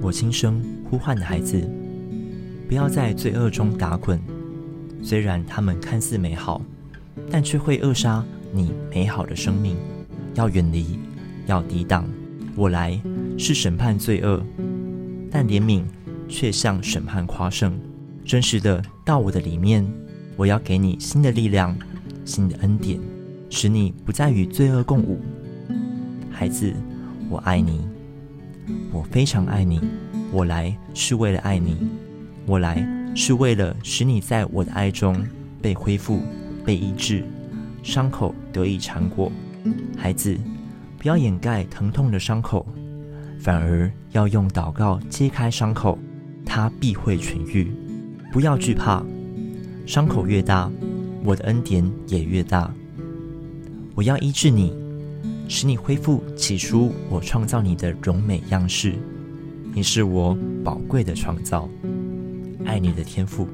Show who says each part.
Speaker 1: 我轻声呼唤的孩子，不要在罪恶中打滚。虽然他们看似美好，但却会扼杀你美好的生命。要远离，要抵挡。我来是审判罪恶，但怜悯却向审判夸胜。真实的到我的里面，我要给你新的力量、新的恩典，使你不再与罪恶共舞。孩子，我爱你，我非常爱你。我来是为了爱你，我来是为了使你在我的爱中被恢复、被医治，伤口得以缠裹。孩子，不要掩盖疼痛的伤口，反而要用祷告揭开伤口，它必会痊愈。不要惧怕，伤口越大，我的恩典也越大。我要医治你，使你恢复起初我创造你的荣美样式。你是我宝贵的创造，爱你的天赋。